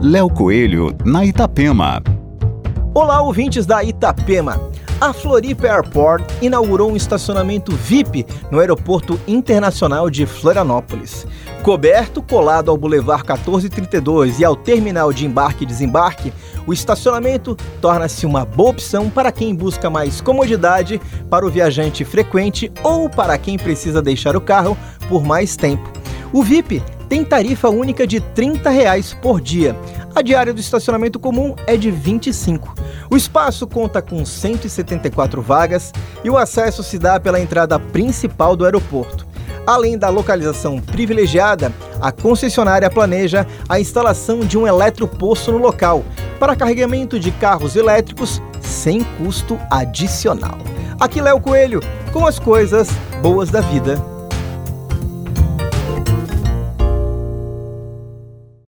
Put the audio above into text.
Léo Coelho, na Itapema. Olá, ouvintes da Itapema. A Floripa Airport inaugurou um estacionamento VIP no Aeroporto Internacional de Florianópolis. Coberto, colado ao Boulevard 1432 e ao terminal de embarque e desembarque, o estacionamento torna-se uma boa opção para quem busca mais comodidade para o viajante frequente ou para quem precisa deixar o carro por mais tempo. O VIP tem tarifa única de 30 reais por dia. A diária do estacionamento comum é de 25. O espaço conta com 174 vagas e o acesso se dá pela entrada principal do aeroporto. Além da localização privilegiada, a concessionária planeja a instalação de um eletroposto no local para carregamento de carros elétricos sem custo adicional. Aqui Léo Coelho com as coisas boas da vida